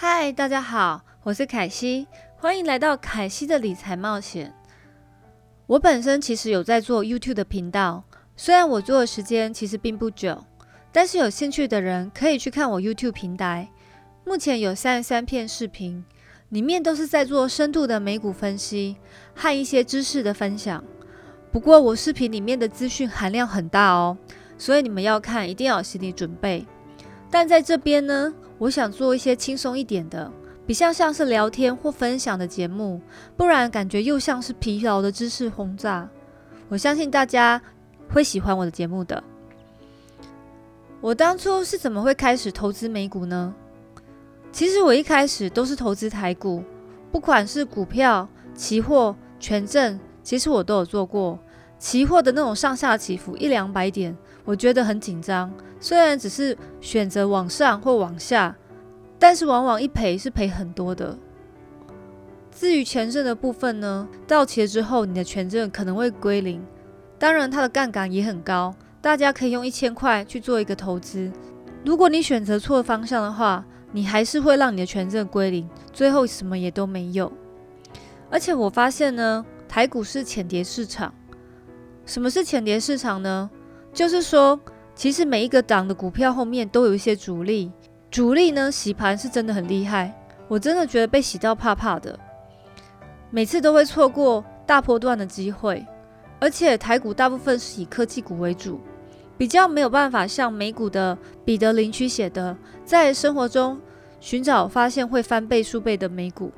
嗨，大家好，我是凯西，欢迎来到凯西的理财冒险。我本身其实有在做 YouTube 的频道，虽然我做的时间其实并不久，但是有兴趣的人可以去看我 YouTube 平台。目前有三十三片视频，里面都是在做深度的美股分析和一些知识的分享。不过我视频里面的资讯含量很大哦，所以你们要看一定要有心理准备。但在这边呢。我想做一些轻松一点的，比较像是聊天或分享的节目，不然感觉又像是疲劳的知识轰炸。我相信大家会喜欢我的节目的。我当初是怎么会开始投资美股呢？其实我一开始都是投资台股，不管是股票、期货、权证，其实我都有做过。期货的那种上下起伏一两百点，我觉得很紧张。虽然只是选择往上或往下，但是往往一赔是赔很多的。至于权证的部分呢，到期了之后，你的权证可能会归零。当然，它的杠杆也很高，大家可以用一千块去做一个投资。如果你选择错方向的话，你还是会让你的权证归零，最后什么也都没有。而且我发现呢，台股是浅碟市场。什么是浅碟市场呢？就是说。其实每一个党的股票后面都有一些主力，主力呢洗盘是真的很厉害，我真的觉得被洗到怕怕的，每次都会错过大波段的机会，而且台股大部分是以科技股为主，比较没有办法像美股的彼得林区写的，在生活中寻找发现会翻倍数倍的美股，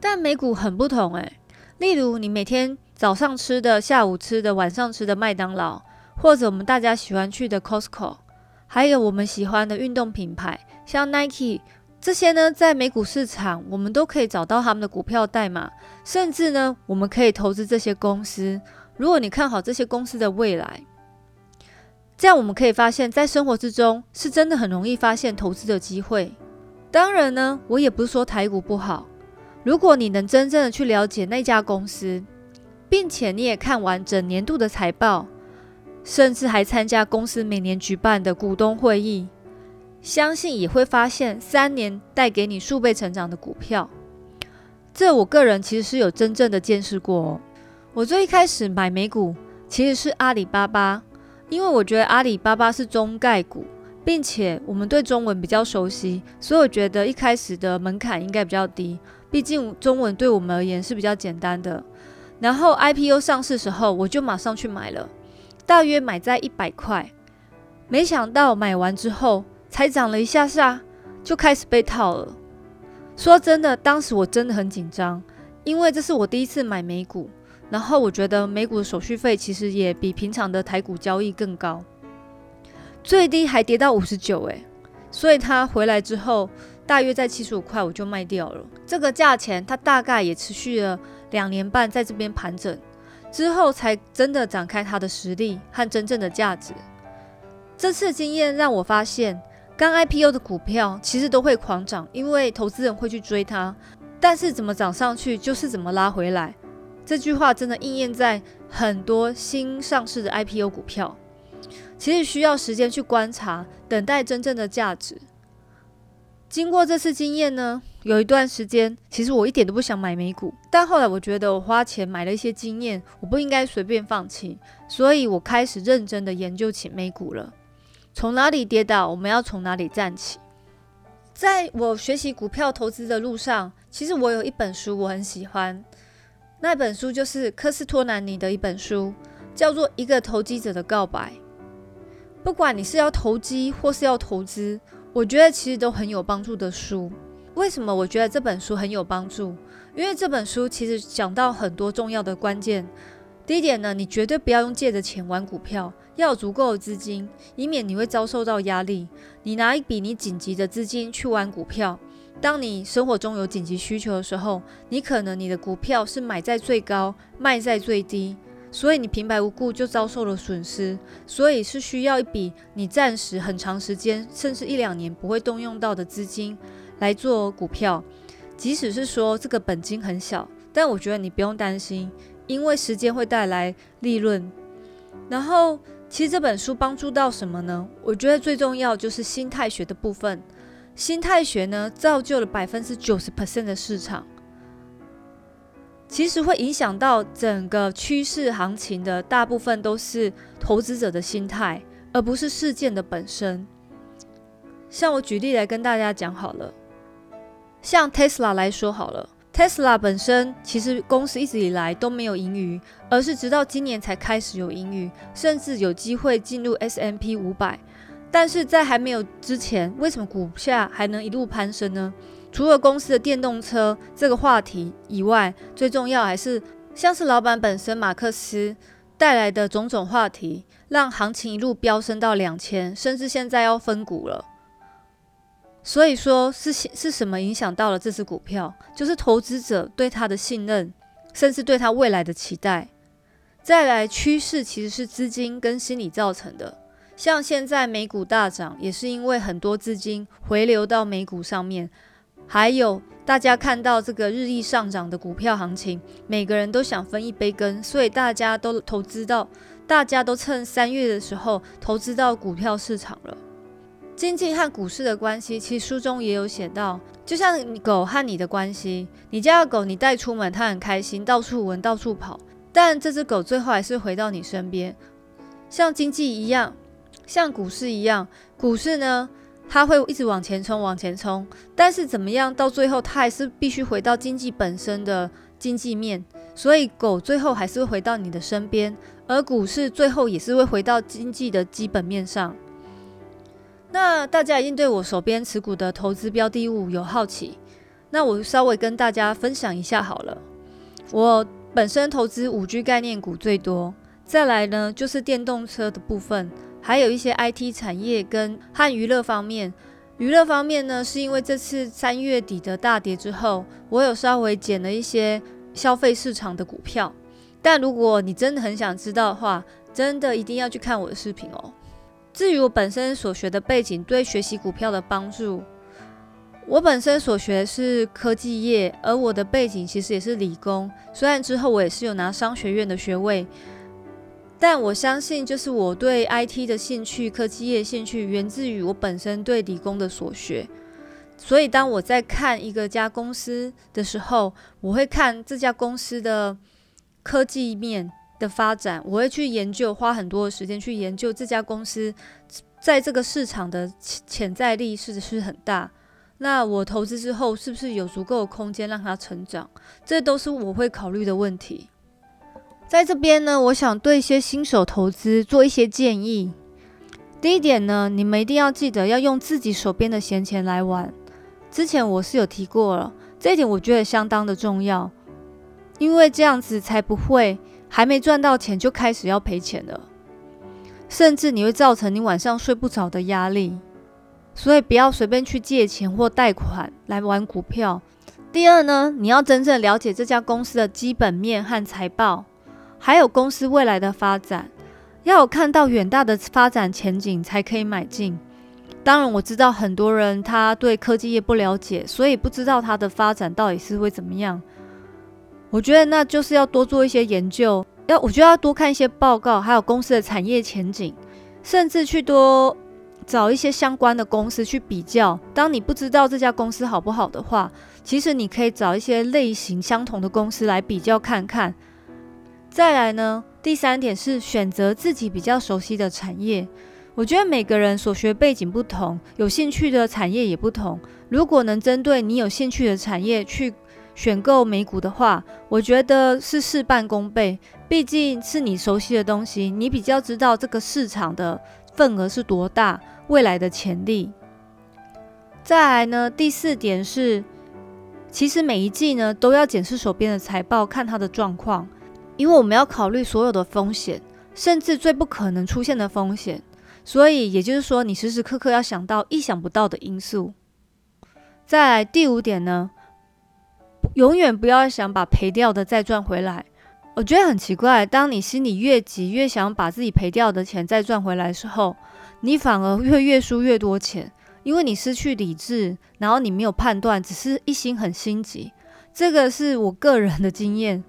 但美股很不同诶，例如你每天早上吃的、下午吃的、晚上吃的麦当劳。或者我们大家喜欢去的 Costco，还有我们喜欢的运动品牌，像 Nike 这些呢，在美股市场我们都可以找到他们的股票代码，甚至呢，我们可以投资这些公司。如果你看好这些公司的未来，这样我们可以发现，在生活之中是真的很容易发现投资的机会。当然呢，我也不是说台股不好，如果你能真正的去了解那家公司，并且你也看完整年度的财报。甚至还参加公司每年举办的股东会议，相信也会发现三年带给你数倍成长的股票。这我个人其实是有真正的见识过哦。我最一开始买美股其实是阿里巴巴，因为我觉得阿里巴巴是中概股，并且我们对中文比较熟悉，所以我觉得一开始的门槛应该比较低。毕竟中文对我们而言是比较简单的。然后 IPO 上市时候，我就马上去买了。大约买在一百块，没想到买完之后才涨了一下下，就开始被套了。说真的，当时我真的很紧张，因为这是我第一次买美股，然后我觉得美股的手续费其实也比平常的台股交易更高，最低还跌到五十九诶，所以它回来之后，大约在七十五块我就卖掉了。这个价钱它大概也持续了两年半，在这边盘整。之后才真的展开它的实力和真正的价值。这次经验让我发现，刚 IPO 的股票其实都会狂涨，因为投资人会去追它。但是怎么涨上去就是怎么拉回来。这句话真的应验在很多新上市的 IPO 股票。其实需要时间去观察，等待真正的价值。经过这次经验呢？有一段时间，其实我一点都不想买美股，但后来我觉得我花钱买了一些经验，我不应该随便放弃，所以我开始认真的研究起美股了。从哪里跌倒，我们要从哪里站起。在我学习股票投资的路上，其实我有一本书我很喜欢，那本书就是科斯托南尼的一本书，叫做《一个投机者的告白》。不管你是要投机或是要投资，我觉得其实都很有帮助的书。为什么我觉得这本书很有帮助？因为这本书其实讲到很多重要的关键。第一点呢，你绝对不要用借的钱玩股票，要有足够的资金，以免你会遭受到压力。你拿一笔你紧急的资金去玩股票，当你生活中有紧急需求的时候，你可能你的股票是买在最高，卖在最低，所以你平白无故就遭受了损失。所以是需要一笔你暂时很长时间，甚至一两年不会动用到的资金。来做股票，即使是说这个本金很小，但我觉得你不用担心，因为时间会带来利润。然后，其实这本书帮助到什么呢？我觉得最重要就是心态学的部分。心态学呢，造就了百分之九十 percent 的市场。其实会影响到整个趋势行情的大部分都是投资者的心态，而不是事件的本身。像我举例来跟大家讲好了，像 Tesla 来说好了，Tesla 本身其实公司一直以来都没有盈余，而是直到今年才开始有盈余，甚至有机会进入 S M P 五百。但是在还没有之前，为什么股价还能一路攀升呢？除了公司的电动车这个话题以外，最重要还是像是老板本身马克思带来的种种话题，让行情一路飙升到两千，甚至现在要分股了。所以说是是什么影响到了这只股票？就是投资者对它的信任，甚至对它未来的期待。再来趋势其实是资金跟心理造成的，像现在美股大涨，也是因为很多资金回流到美股上面。还有大家看到这个日益上涨的股票行情，每个人都想分一杯羹，所以大家都投资到，大家都趁三月的时候投资到股票市场了。经济和股市的关系，其实书中也有写到，就像狗和你的关系，你家的狗你带出门，它很开心，到处闻，到处跑，但这只狗最后还是回到你身边。像经济一样，像股市一样，股市呢？它会一直往前冲，往前冲，但是怎么样，到最后它还是必须回到经济本身的经济面，所以狗最后还是会回到你的身边，而股市最后也是会回到经济的基本面上。那大家一定对我手边持股的投资标的物有好奇，那我稍微跟大家分享一下好了。我本身投资五 G 概念股最多，再来呢就是电动车的部分。还有一些 IT 产业跟和娱乐方面，娱乐方面呢，是因为这次三月底的大跌之后，我有稍微减了一些消费市场的股票。但如果你真的很想知道的话，真的一定要去看我的视频哦。至于我本身所学的背景对学习股票的帮助，我本身所学是科技业，而我的背景其实也是理工，虽然之后我也是有拿商学院的学位。但我相信，就是我对 IT 的兴趣、科技业兴趣，源自于我本身对理工的所学。所以，当我在看一个家公司的时候，我会看这家公司的科技面的发展，我会去研究，花很多的时间去研究这家公司在这个市场的潜在力是不是很大。那我投资之后，是不是有足够的空间让它成长？这都是我会考虑的问题。在这边呢，我想对一些新手投资做一些建议。第一点呢，你们一定要记得要用自己手边的闲钱来玩。之前我是有提过了，这一点我觉得相当的重要，因为这样子才不会还没赚到钱就开始要赔钱了，甚至你会造成你晚上睡不着的压力。所以不要随便去借钱或贷款来玩股票。第二呢，你要真正了解这家公司的基本面和财报。还有公司未来的发展，要有看到远大的发展前景才可以买进。当然，我知道很多人他对科技业不了解，所以不知道它的发展到底是会怎么样。我觉得那就是要多做一些研究，要我觉得要多看一些报告，还有公司的产业前景，甚至去多找一些相关的公司去比较。当你不知道这家公司好不好的话，其实你可以找一些类型相同的公司来比较看看。再来呢，第三点是选择自己比较熟悉的产业。我觉得每个人所学背景不同，有兴趣的产业也不同。如果能针对你有兴趣的产业去选购美股的话，我觉得是事半功倍。毕竟是你熟悉的东西，你比较知道这个市场的份额是多大，未来的潜力。再来呢，第四点是，其实每一季呢都要检视手边的财报，看它的状况。因为我们要考虑所有的风险，甚至最不可能出现的风险，所以也就是说，你时时刻刻要想到意想不到的因素。在第五点呢，永远不要想把赔掉的再赚回来。我觉得很奇怪，当你心里越急，越想把自己赔掉的钱再赚回来的时候，你反而会越输越多钱，因为你失去理智，然后你没有判断，只是一心很心急。这个是我个人的经验。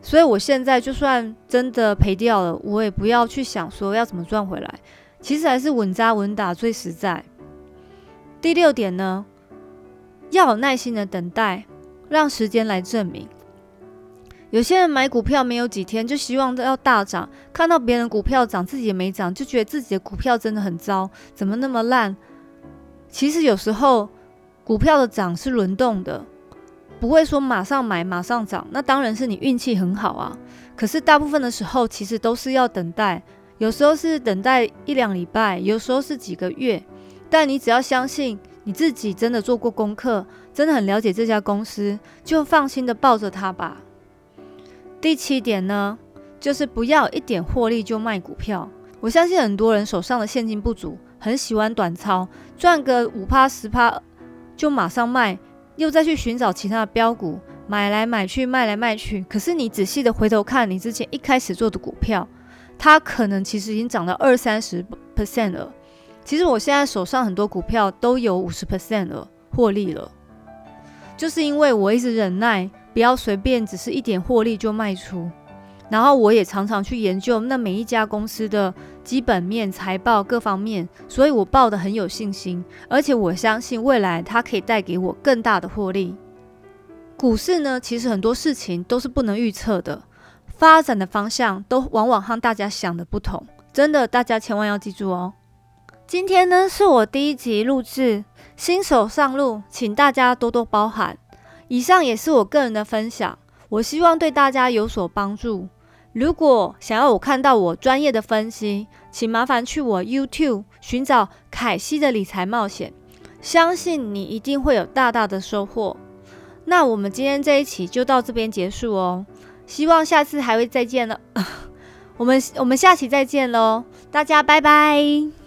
所以，我现在就算真的赔掉了，我也不要去想说要怎么赚回来。其实还是稳扎稳打最实在。第六点呢，要有耐心的等待，让时间来证明。有些人买股票没有几天，就希望要大涨，看到别人股票涨，自己也没涨，就觉得自己的股票真的很糟，怎么那么烂？其实有时候股票的涨是轮动的，不会说马上买马上涨，那当然是你运气很好啊。可是大部分的时候，其实都是要等待，有时候是等待一两礼拜，有时候是几个月。但你只要相信你自己真的做过功课，真的很了解这家公司，就放心的抱着它吧。第七点呢，就是不要一点获利就卖股票。我相信很多人手上的现金不足，很喜欢短操，赚个五趴十趴就马上卖，又再去寻找其他的标股，买来买去，卖来卖去。可是你仔细的回头看你之前一开始做的股票，它可能其实已经涨到二三十 percent 了。其实我现在手上很多股票都有五十 percent 了获利了，就是因为我一直忍耐。不要随便只是一点获利就卖出，然后我也常常去研究那每一家公司的基本面、财报各方面，所以我报的很有信心，而且我相信未来它可以带给我更大的获利。股市呢，其实很多事情都是不能预测的，发展的方向都往往和大家想的不同，真的，大家千万要记住哦。今天呢是我第一集录制，新手上路，请大家多多包涵。以上也是我个人的分享，我希望对大家有所帮助。如果想要我看到我专业的分析，请麻烦去我 YouTube 寻找凯西的理财冒险，相信你一定会有大大的收获。那我们今天这一期就到这边结束哦，希望下次还会再见了。我们我们下期再见喽，大家拜拜。